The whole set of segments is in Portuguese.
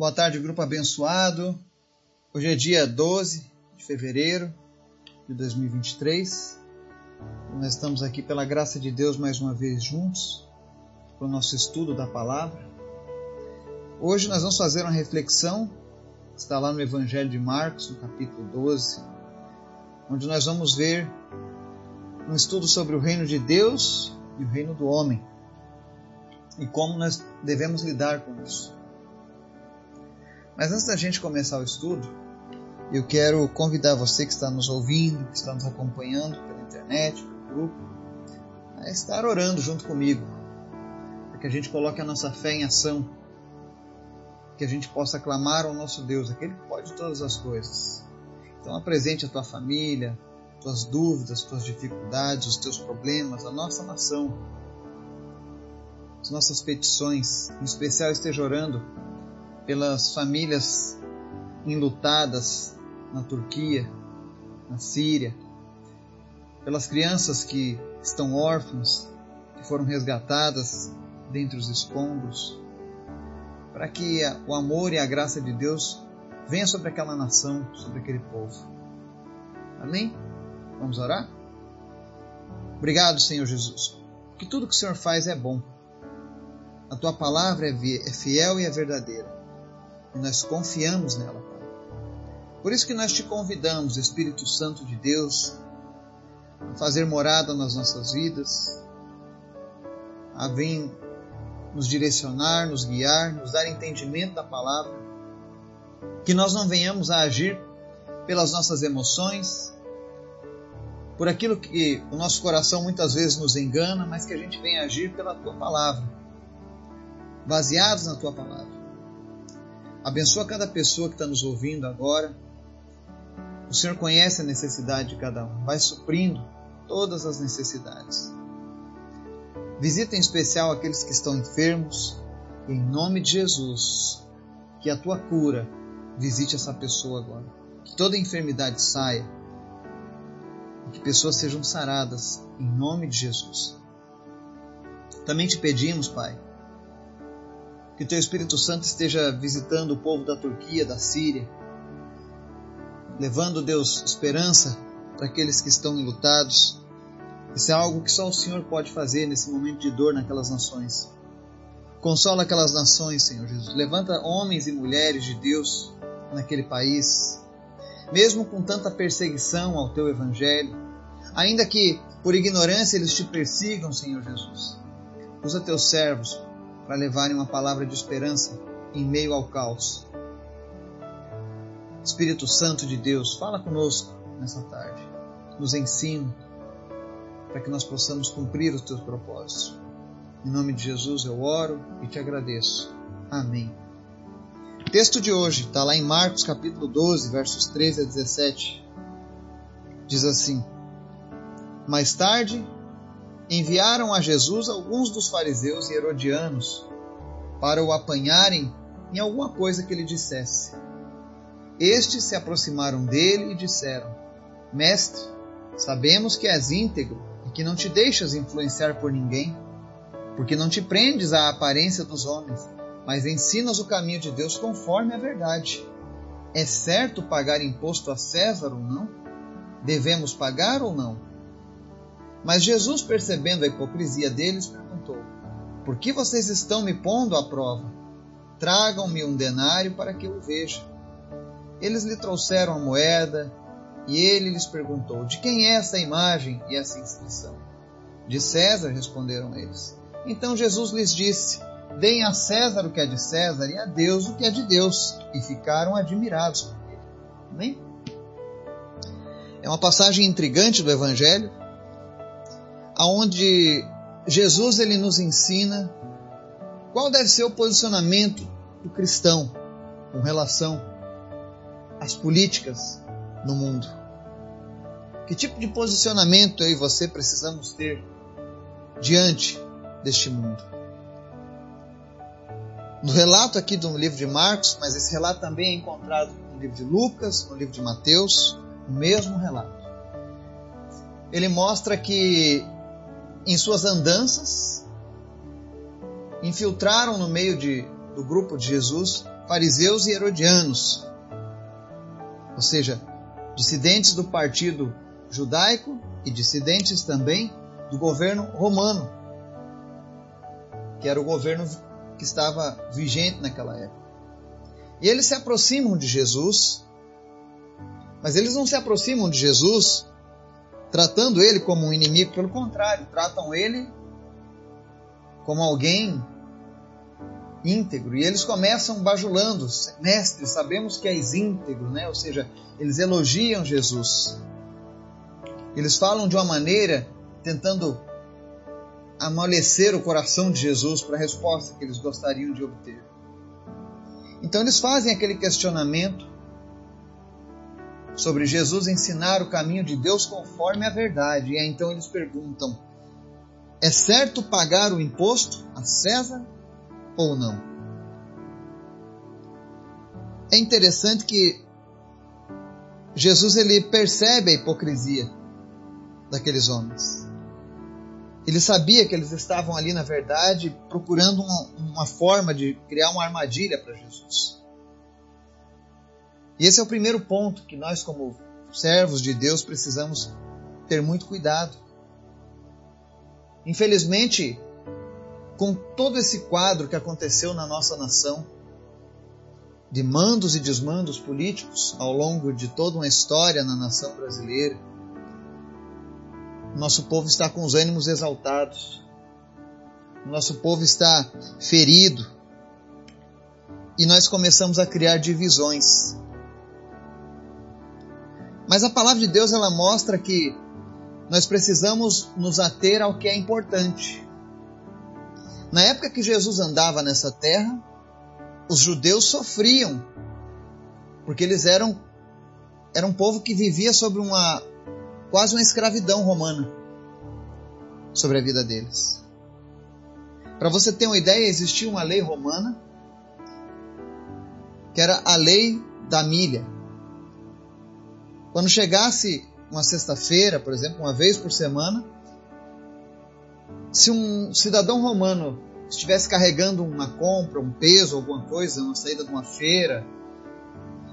Boa tarde, grupo abençoado. Hoje é dia 12 de fevereiro de 2023. Nós estamos aqui pela graça de Deus mais uma vez juntos para o nosso estudo da palavra. Hoje nós vamos fazer uma reflexão, que está lá no Evangelho de Marcos, no capítulo 12, onde nós vamos ver um estudo sobre o reino de Deus e o reino do homem e como nós devemos lidar com isso. Mas antes da gente começar o estudo, eu quero convidar você que está nos ouvindo, que está nos acompanhando pela internet, pelo grupo, a estar orando junto comigo, para que a gente coloque a nossa fé em ação, que a gente possa clamar ao nosso Deus, aquele que pode todas as coisas. Então apresente a tua família, tuas dúvidas, tuas dificuldades, os teus problemas, a nossa nação, as nossas petições, em especial esteja orando pelas famílias enlutadas na Turquia, na Síria, pelas crianças que estão órfãs, que foram resgatadas dentre os escombros, para que o amor e a graça de Deus venha sobre aquela nação, sobre aquele povo. Amém? Vamos orar? Obrigado, Senhor Jesus, que tudo que o Senhor faz é bom. A tua palavra é, é fiel e é verdadeira e nós confiamos nela, Pai. Por isso que nós te convidamos, Espírito Santo de Deus, a fazer morada nas nossas vidas, a vir nos direcionar, nos guiar, nos dar entendimento da palavra, que nós não venhamos a agir pelas nossas emoções, por aquilo que o nosso coração muitas vezes nos engana, mas que a gente venha agir pela tua palavra, baseados na tua palavra. Abençoa cada pessoa que está nos ouvindo agora. O Senhor conhece a necessidade de cada um, vai suprindo todas as necessidades. Visita em especial aqueles que estão enfermos, em nome de Jesus. Que a tua cura visite essa pessoa agora. Que toda enfermidade saia. E que pessoas sejam saradas, em nome de Jesus. Também te pedimos, Pai, que teu Espírito Santo esteja visitando o povo da Turquia, da Síria, levando, Deus, esperança para aqueles que estão enlutados. Isso é algo que só o Senhor pode fazer nesse momento de dor naquelas nações. Consola aquelas nações, Senhor Jesus. Levanta homens e mulheres de Deus naquele país, mesmo com tanta perseguição ao teu evangelho, ainda que por ignorância eles te persigam, Senhor Jesus. Usa teus servos para levarem uma palavra de esperança em meio ao caos. Espírito Santo de Deus, fala conosco nessa tarde. Nos ensina para que nós possamos cumprir os teus propósitos. Em nome de Jesus eu oro e te agradeço. Amém. O texto de hoje está lá em Marcos capítulo 12, versos 13 a 17. Diz assim: Mais tarde, enviaram a Jesus alguns dos fariseus e herodianos para o apanharem em alguma coisa que ele dissesse. Estes se aproximaram dele e disseram: Mestre, sabemos que és íntegro e que não te deixas influenciar por ninguém, porque não te prendes à aparência dos homens, mas ensinas o caminho de Deus conforme a verdade. É certo pagar imposto a César ou não? Devemos pagar ou não? Mas Jesus, percebendo a hipocrisia deles, perguntou: Por que vocês estão me pondo à prova? Tragam-me um denário para que eu veja. Eles lhe trouxeram a moeda e ele lhes perguntou: De quem é essa imagem e essa inscrição? De César, responderam eles. Então Jesus lhes disse: Deem a César o que é de César e a Deus o que é de Deus. E ficaram admirados por ele. Amém? É uma passagem intrigante do Evangelho aonde Jesus ele nos ensina qual deve ser o posicionamento do cristão com relação às políticas no mundo. Que tipo de posicionamento eu e você precisamos ter diante deste mundo? No relato aqui do livro de Marcos, mas esse relato também é encontrado no livro de Lucas, no livro de Mateus, o mesmo relato. Ele mostra que em suas andanças, infiltraram no meio de do grupo de Jesus fariseus e herodianos, ou seja, dissidentes do partido judaico e dissidentes também do governo romano, que era o governo que estava vigente naquela época. E eles se aproximam de Jesus, mas eles não se aproximam de Jesus tratando ele como um inimigo, pelo contrário, tratam ele como alguém íntegro. E eles começam bajulando: Mestre, sabemos que és íntegro, né? ou seja, eles elogiam Jesus. Eles falam de uma maneira tentando amolecer o coração de Jesus para a resposta que eles gostariam de obter. Então eles fazem aquele questionamento sobre Jesus ensinar o caminho de Deus conforme a verdade. E aí, então eles perguntam: é certo pagar o imposto a César ou não? É interessante que Jesus ele percebe a hipocrisia daqueles homens. Ele sabia que eles estavam ali, na verdade, procurando uma, uma forma de criar uma armadilha para Jesus. E esse é o primeiro ponto que nós, como servos de Deus, precisamos ter muito cuidado. Infelizmente, com todo esse quadro que aconteceu na nossa nação, de mandos e desmandos políticos ao longo de toda uma história na nação brasileira, nosso povo está com os ânimos exaltados. Nosso povo está ferido. E nós começamos a criar divisões. Mas a palavra de Deus ela mostra que nós precisamos nos ater ao que é importante. Na época que Jesus andava nessa terra, os judeus sofriam, porque eles eram era um povo que vivia sobre uma quase uma escravidão romana sobre a vida deles. Para você ter uma ideia, existia uma lei romana que era a lei da milha. Quando chegasse uma sexta-feira, por exemplo, uma vez por semana, se um cidadão romano estivesse carregando uma compra, um peso, alguma coisa, uma saída de uma feira,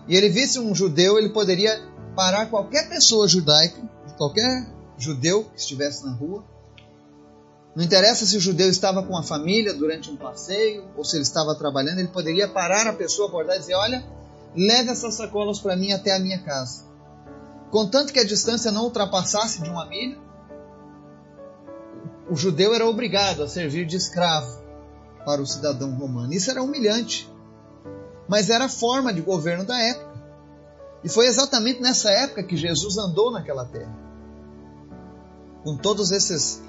e ele visse um judeu, ele poderia parar qualquer pessoa judaica qualquer judeu que estivesse na rua. Não interessa se o judeu estava com a família durante um passeio ou se ele estava trabalhando, ele poderia parar a pessoa, abordar e dizer: Olha, leve essas sacolas para mim até a minha casa. Contanto que a distância não ultrapassasse de uma milha, o judeu era obrigado a servir de escravo para o cidadão romano. Isso era humilhante, mas era a forma de governo da época. E foi exatamente nessa época que Jesus andou naquela terra com todos esses,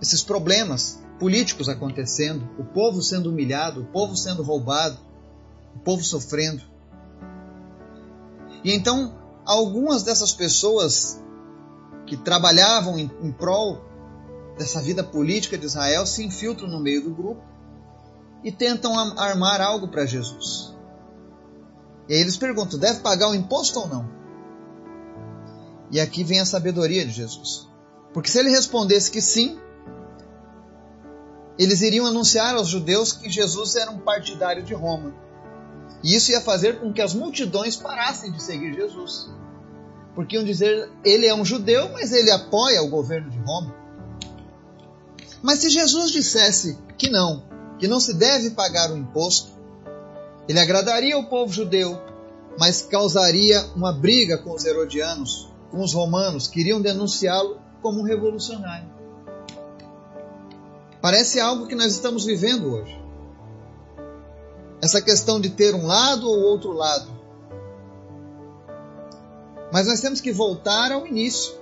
esses problemas políticos acontecendo, o povo sendo humilhado, o povo sendo roubado, o povo sofrendo. E então, algumas dessas pessoas que trabalhavam em, em prol dessa vida política de Israel se infiltram no meio do grupo e tentam armar algo para Jesus. E aí eles perguntam: deve pagar o imposto ou não? E aqui vem a sabedoria de Jesus. Porque se ele respondesse que sim, eles iriam anunciar aos judeus que Jesus era um partidário de Roma. E isso ia fazer com que as multidões parassem de seguir Jesus. Porque iam dizer, ele é um judeu, mas ele apoia o governo de Roma. Mas se Jesus dissesse que não, que não se deve pagar o imposto, ele agradaria o povo judeu, mas causaria uma briga com os herodianos, com os romanos, queriam denunciá-lo como um revolucionário. Parece algo que nós estamos vivendo hoje. Essa questão de ter um lado ou outro lado. Mas nós temos que voltar ao início.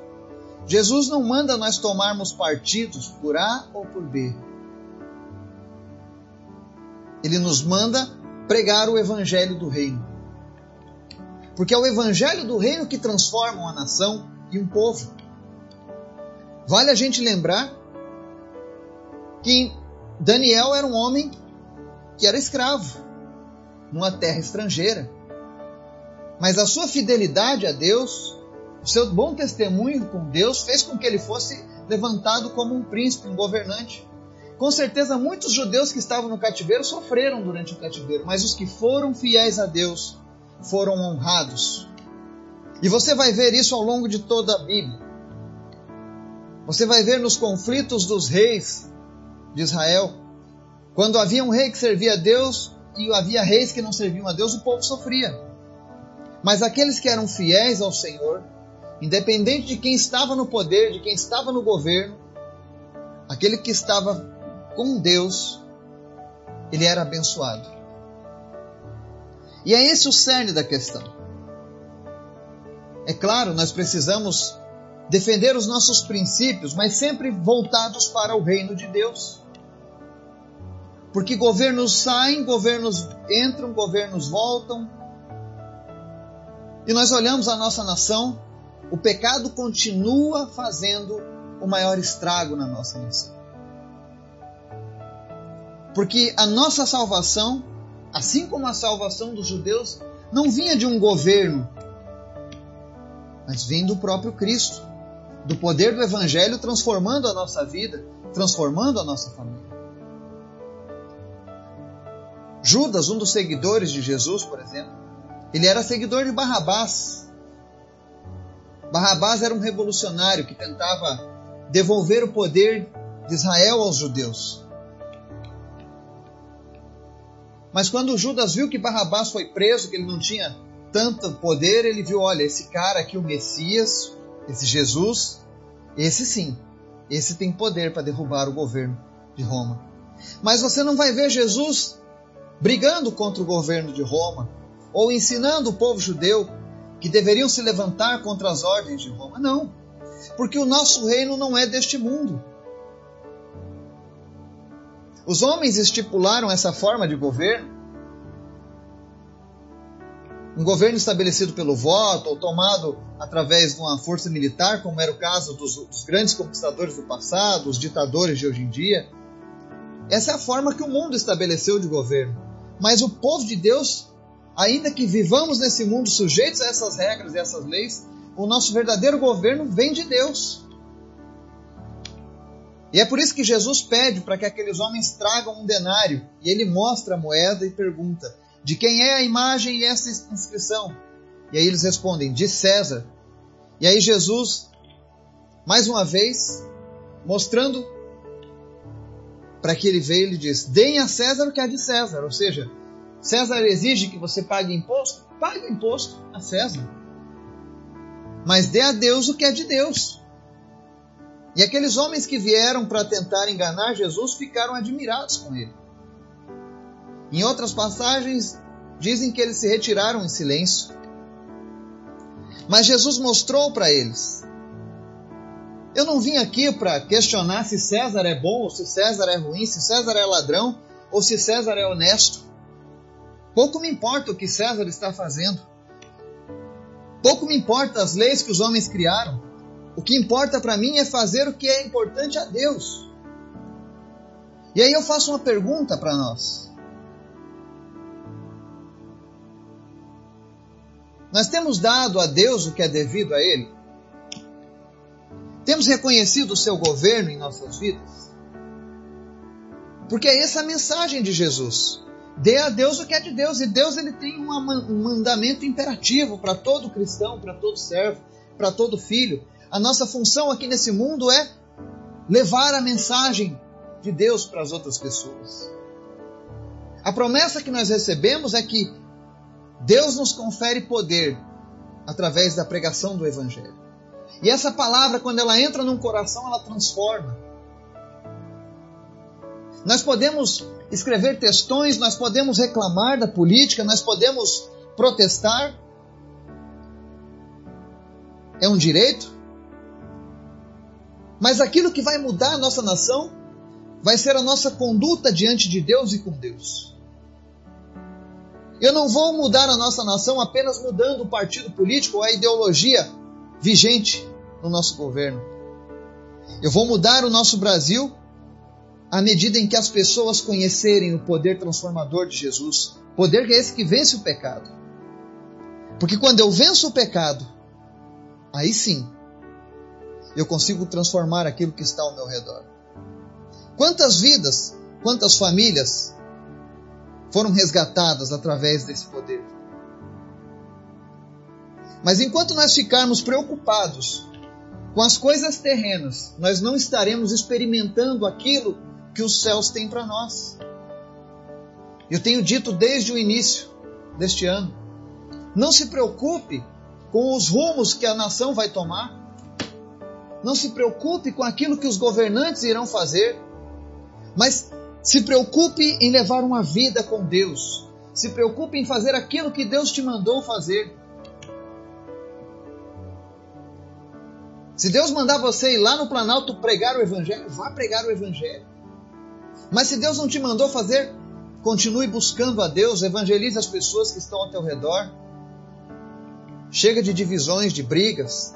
Jesus não manda nós tomarmos partidos por A ou por B. Ele nos manda pregar o evangelho do reino. Porque é o evangelho do reino que transforma uma nação e um povo. Vale a gente lembrar que Daniel era um homem que era escravo numa terra estrangeira. Mas a sua fidelidade a Deus, o seu bom testemunho com Deus, fez com que ele fosse levantado como um príncipe, um governante. Com certeza, muitos judeus que estavam no cativeiro sofreram durante o cativeiro, mas os que foram fiéis a Deus foram honrados. E você vai ver isso ao longo de toda a Bíblia. Você vai ver nos conflitos dos reis de Israel. Quando havia um rei que servia a Deus e havia reis que não serviam a Deus, o povo sofria. Mas aqueles que eram fiéis ao Senhor, independente de quem estava no poder, de quem estava no governo, aquele que estava com Deus, ele era abençoado. E é esse o cerne da questão. É claro, nós precisamos defender os nossos princípios, mas sempre voltados para o reino de Deus. Porque governos saem, governos entram, governos voltam. E nós olhamos a nossa nação, o pecado continua fazendo o maior estrago na nossa nação. Porque a nossa salvação, assim como a salvação dos judeus, não vinha de um governo, mas vinha do próprio Cristo, do poder do Evangelho transformando a nossa vida, transformando a nossa família. Judas, um dos seguidores de Jesus, por exemplo, ele era seguidor de Barrabás. Barrabás era um revolucionário que tentava devolver o poder de Israel aos judeus. Mas quando Judas viu que Barrabás foi preso, que ele não tinha tanto poder, ele viu: olha, esse cara aqui, o Messias, esse Jesus, esse sim, esse tem poder para derrubar o governo de Roma. Mas você não vai ver Jesus brigando contra o governo de Roma ou ensinando o povo judeu que deveriam se levantar contra as ordens de Roma. Não, porque o nosso reino não é deste mundo. Os homens estipularam essa forma de governo, um governo estabelecido pelo voto ou tomado através de uma força militar, como era o caso dos, dos grandes conquistadores do passado, os ditadores de hoje em dia. Essa é a forma que o mundo estabeleceu de governo. Mas o povo de Deus, ainda que vivamos nesse mundo sujeitos a essas regras e essas leis, o nosso verdadeiro governo vem de Deus. E é por isso que Jesus pede para que aqueles homens tragam um denário. E ele mostra a moeda e pergunta: De quem é a imagem e essa inscrição? E aí eles respondem: De César. E aí Jesus, mais uma vez, mostrando para que ele veja, ele diz: Deem a César o que é de César. Ou seja, César exige que você pague imposto? Pague imposto a César. Mas dê a Deus o que é de Deus. E aqueles homens que vieram para tentar enganar Jesus ficaram admirados com ele. Em outras passagens, dizem que eles se retiraram em silêncio. Mas Jesus mostrou para eles: Eu não vim aqui para questionar se César é bom ou se César é ruim, se César é ladrão ou se César é honesto. Pouco me importa o que César está fazendo. Pouco me importa as leis que os homens criaram. O que importa para mim é fazer o que é importante a Deus. E aí eu faço uma pergunta para nós. Nós temos dado a Deus o que é devido a Ele? Temos reconhecido o seu governo em nossas vidas? Porque é essa a mensagem de Jesus. Dê a Deus o que é de Deus. E Deus ele tem um mandamento imperativo para todo cristão, para todo servo, para todo filho. A nossa função aqui nesse mundo é levar a mensagem de Deus para as outras pessoas. A promessa que nós recebemos é que Deus nos confere poder através da pregação do Evangelho. E essa palavra, quando ela entra num coração, ela transforma. Nós podemos escrever textões, nós podemos reclamar da política, nós podemos protestar. É um direito, mas aquilo que vai mudar a nossa nação vai ser a nossa conduta diante de Deus e com Deus. Eu não vou mudar a nossa nação apenas mudando o partido político ou a ideologia vigente no nosso governo. Eu vou mudar o nosso Brasil à medida em que as pessoas conhecerem o poder transformador de Jesus, poder que é esse que vence o pecado. Porque quando eu venço o pecado, aí sim eu consigo transformar aquilo que está ao meu redor. Quantas vidas, quantas famílias foram resgatadas através desse poder? Mas enquanto nós ficarmos preocupados com as coisas terrenas, nós não estaremos experimentando aquilo que os céus têm para nós. Eu tenho dito desde o início deste ano: não se preocupe com os rumos que a nação vai tomar. Não se preocupe com aquilo que os governantes irão fazer. Mas se preocupe em levar uma vida com Deus. Se preocupe em fazer aquilo que Deus te mandou fazer. Se Deus mandar você ir lá no Planalto pregar o Evangelho, vá pregar o Evangelho. Mas se Deus não te mandou fazer, continue buscando a Deus, evangelize as pessoas que estão ao teu redor. Chega de divisões, de brigas.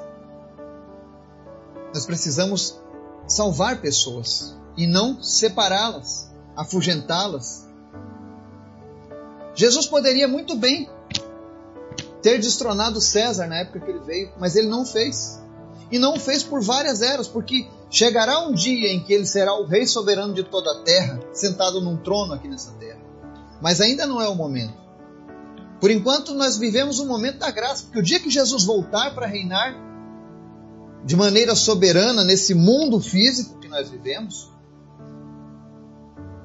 Nós precisamos salvar pessoas e não separá-las, afugentá-las. Jesus poderia muito bem ter destronado César na época que ele veio, mas ele não fez e não fez por várias eras, porque chegará um dia em que ele será o rei soberano de toda a terra, sentado num trono aqui nessa terra. Mas ainda não é o momento. Por enquanto, nós vivemos o momento da graça, porque o dia que Jesus voltar para reinar de maneira soberana nesse mundo físico que nós vivemos,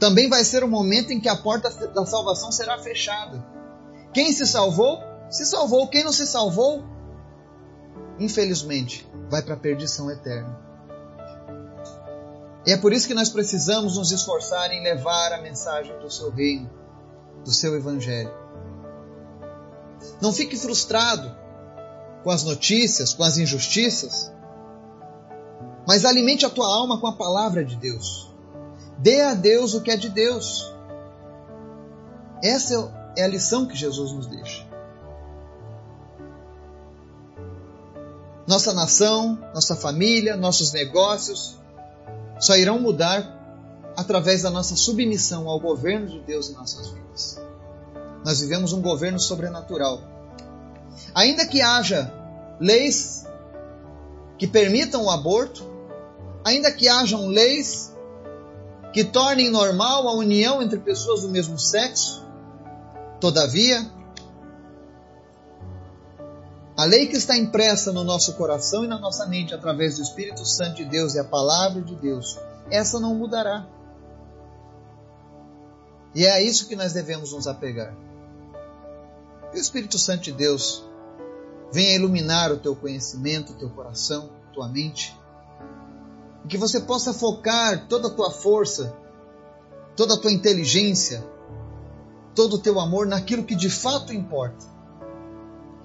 também vai ser o momento em que a porta da salvação será fechada. Quem se salvou, se salvou. Quem não se salvou, infelizmente, vai para a perdição eterna. E é por isso que nós precisamos nos esforçar em levar a mensagem do seu reino, do seu evangelho. Não fique frustrado com as notícias, com as injustiças, mas alimente a tua alma com a palavra de Deus. Dê a Deus o que é de Deus. Essa é a lição que Jesus nos deixa. Nossa nação, nossa família, nossos negócios só irão mudar através da nossa submissão ao governo de Deus em nossas vidas. Nós vivemos um governo sobrenatural. Ainda que haja leis que permitam o aborto, ainda que hajam leis que tornem normal a união entre pessoas do mesmo sexo, todavia, a lei que está impressa no nosso coração e na nossa mente através do Espírito Santo de Deus e a palavra de Deus, essa não mudará. E é a isso que nós devemos nos apegar. Que o Espírito Santo de Deus venha iluminar o teu conhecimento, o teu coração, a tua mente, e que você possa focar toda a tua força, toda a tua inteligência, todo o teu amor naquilo que de fato importa